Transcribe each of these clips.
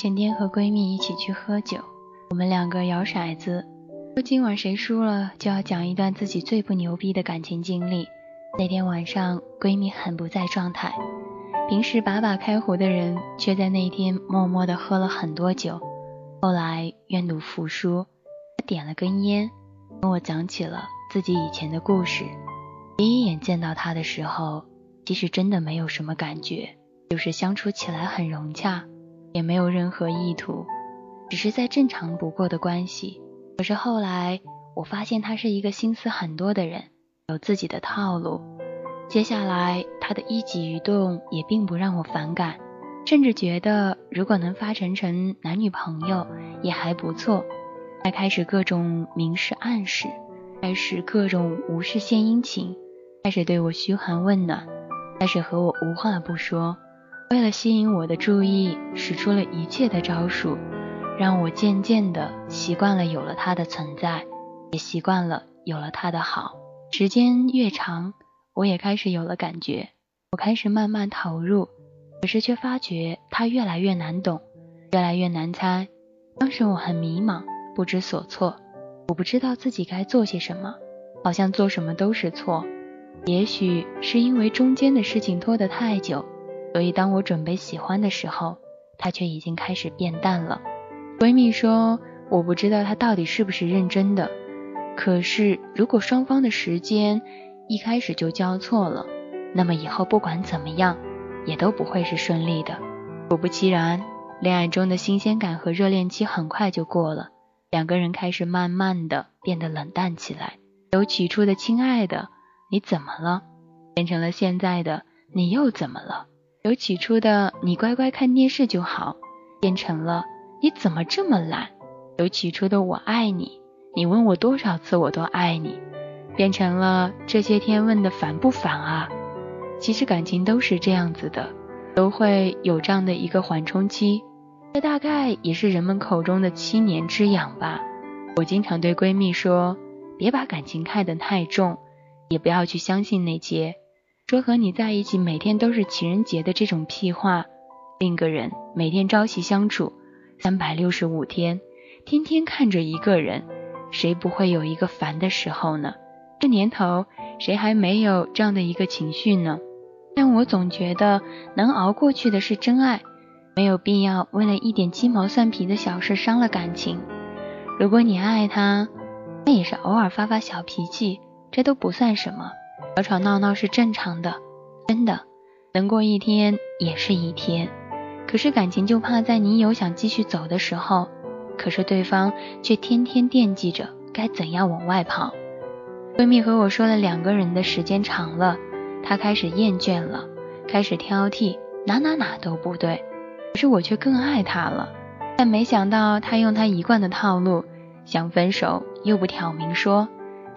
前天和闺蜜一起去喝酒，我们两个摇骰子，说今晚谁输了就要讲一段自己最不牛逼的感情经历。那天晚上，闺蜜很不在状态，平时把把开壶的人，却在那天默默的喝了很多酒。后来愿赌服输，她点了根烟，跟我讲起了自己以前的故事。第一眼见到她的时候，其实真的没有什么感觉，就是相处起来很融洽。也没有任何意图，只是再正常不过的关系。可是后来我发现他是一个心思很多的人，有自己的套路。接下来他的一举一动也并不让我反感，甚至觉得如果能发展成男女朋友也还不错。他开始各种明示暗示，开始各种无事献殷勤，开始对我嘘寒问暖，开始和我无话不说。为了吸引我的注意，使出了一切的招数，让我渐渐的习惯了有了他的存在，也习惯了有了他的好。时间越长，我也开始有了感觉，我开始慢慢投入，可是却发觉他越来越难懂，越来越难猜。当时我很迷茫，不知所措，我不知道自己该做些什么，好像做什么都是错。也许是因为中间的事情拖得太久。所以，当我准备喜欢的时候，他却已经开始变淡了。闺蜜说：“我不知道他到底是不是认真的。可是，如果双方的时间一开始就交错了，那么以后不管怎么样，也都不会是顺利的。”果不其然，恋爱中的新鲜感和热恋期很快就过了，两个人开始慢慢的变得冷淡起来。由起初的“亲爱的，你怎么了”，变成了现在的“你又怎么了”。由起初的你乖乖看电视就好，变成了你怎么这么懒；由起初的我爱你，你问我多少次我都爱你，变成了这些天问的烦不烦啊？其实感情都是这样子的，都会有这样的一个缓冲期，这大概也是人们口中的七年之痒吧。我经常对闺蜜说，别把感情看得太重，也不要去相信那些。说和你在一起每天都是情人节的这种屁话，另一个人每天朝夕相处，三百六十五天，天天看着一个人，谁不会有一个烦的时候呢？这年头谁还没有这样的一个情绪呢？但我总觉得能熬过去的是真爱，没有必要为了一点鸡毛蒜皮的小事伤了感情。如果你爱他，那也是偶尔发发小脾气，这都不算什么。吵吵闹闹是正常的，真的，能过一天也是一天。可是感情就怕在你有想继续走的时候，可是对方却天天惦记着该怎样往外跑。闺蜜和我说了，两个人的时间长了，她开始厌倦了，开始挑剔，哪哪哪都不对。可是我却更爱他了，但没想到他用他一贯的套路，想分手又不挑明说，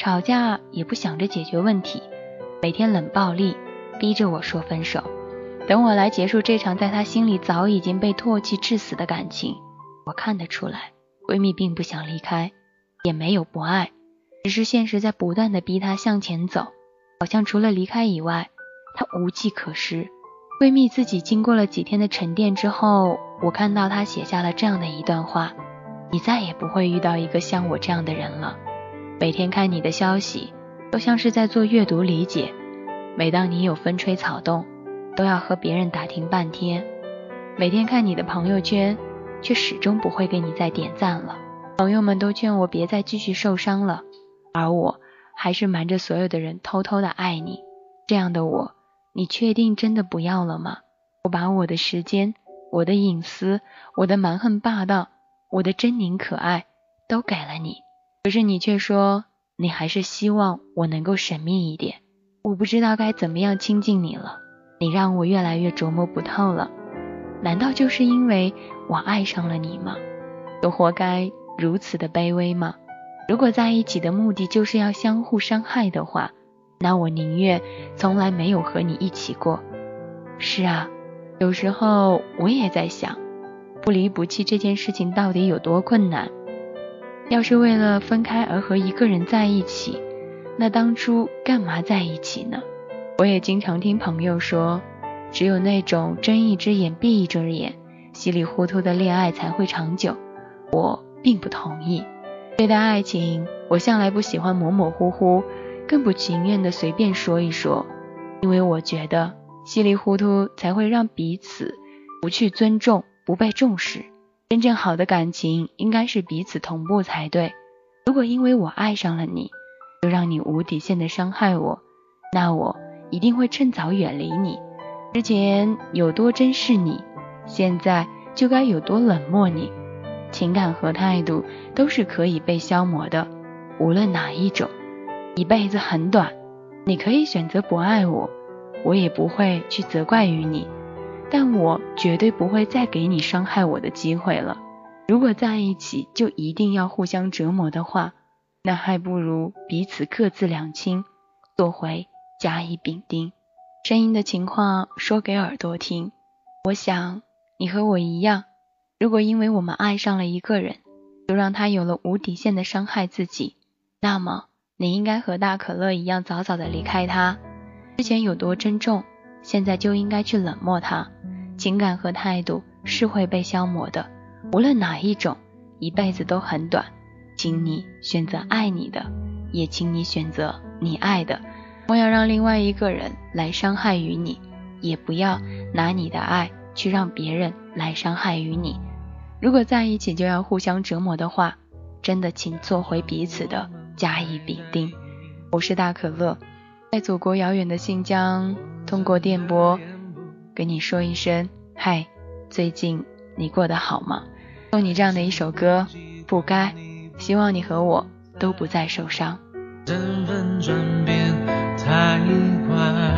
吵架也不想着解决问题。每天冷暴力，逼着我说分手，等我来结束这场在她心里早已经被唾弃致死的感情。我看得出来，闺蜜并不想离开，也没有不爱，只是现实在不断的逼她向前走，好像除了离开以外，她无计可施。闺蜜自己经过了几天的沉淀之后，我看到她写下了这样的一段话：你再也不会遇到一个像我这样的人了。每天看你的消息。都像是在做阅读理解。每当你有风吹草动，都要和别人打听半天。每天看你的朋友圈，却始终不会给你再点赞了。朋友们都劝我别再继续受伤了，而我还是瞒着所有的人偷偷的爱你。这样的我，你确定真的不要了吗？我把我的时间、我的隐私、我的蛮横霸道、我的狰狞可爱都给了你，可是你却说。你还是希望我能够神秘一点，我不知道该怎么样亲近你了。你让我越来越琢磨不透了。难道就是因为我爱上了你吗？我活该如此的卑微吗？如果在一起的目的就是要相互伤害的话，那我宁愿从来没有和你一起过。是啊，有时候我也在想，不离不弃这件事情到底有多困难。要是为了分开而和一个人在一起，那当初干嘛在一起呢？我也经常听朋友说，只有那种睁一只眼闭一只眼，稀里糊涂的恋爱才会长久，我并不同意。对待爱情，我向来不喜欢模模糊糊，更不情愿的随便说一说，因为我觉得稀里糊涂才会让彼此不去尊重，不被重视。真正好的感情应该是彼此同步才对。如果因为我爱上了你，就让你无底线的伤害我，那我一定会趁早远离你。之前有多珍视你，现在就该有多冷漠你。情感和态度都是可以被消磨的，无论哪一种。一辈子很短，你可以选择不爱我，我也不会去责怪于你。但我绝对不会再给你伤害我的机会了。如果在一起就一定要互相折磨的话，那还不如彼此各自两清，做回甲乙丙丁。声音的情况说给耳朵听。我想你和我一样。如果因为我们爱上了一个人，就让他有了无底线的伤害自己，那么你应该和大可乐一样，早早的离开他。之前有多珍重，现在就应该去冷漠他。情感和态度是会被消磨的，无论哪一种，一辈子都很短。请你选择爱你的，也请你选择你爱的。莫要让另外一个人来伤害于你，也不要拿你的爱去让别人来伤害于你。如果在一起就要互相折磨的话，真的请做回彼此的甲乙丙丁。我是大可乐，在祖国遥远的新疆，通过电波跟你说一声嗨，最近你过得好吗？送你这样的一首歌，不该，希望你和我都不再受伤。身份转变太快。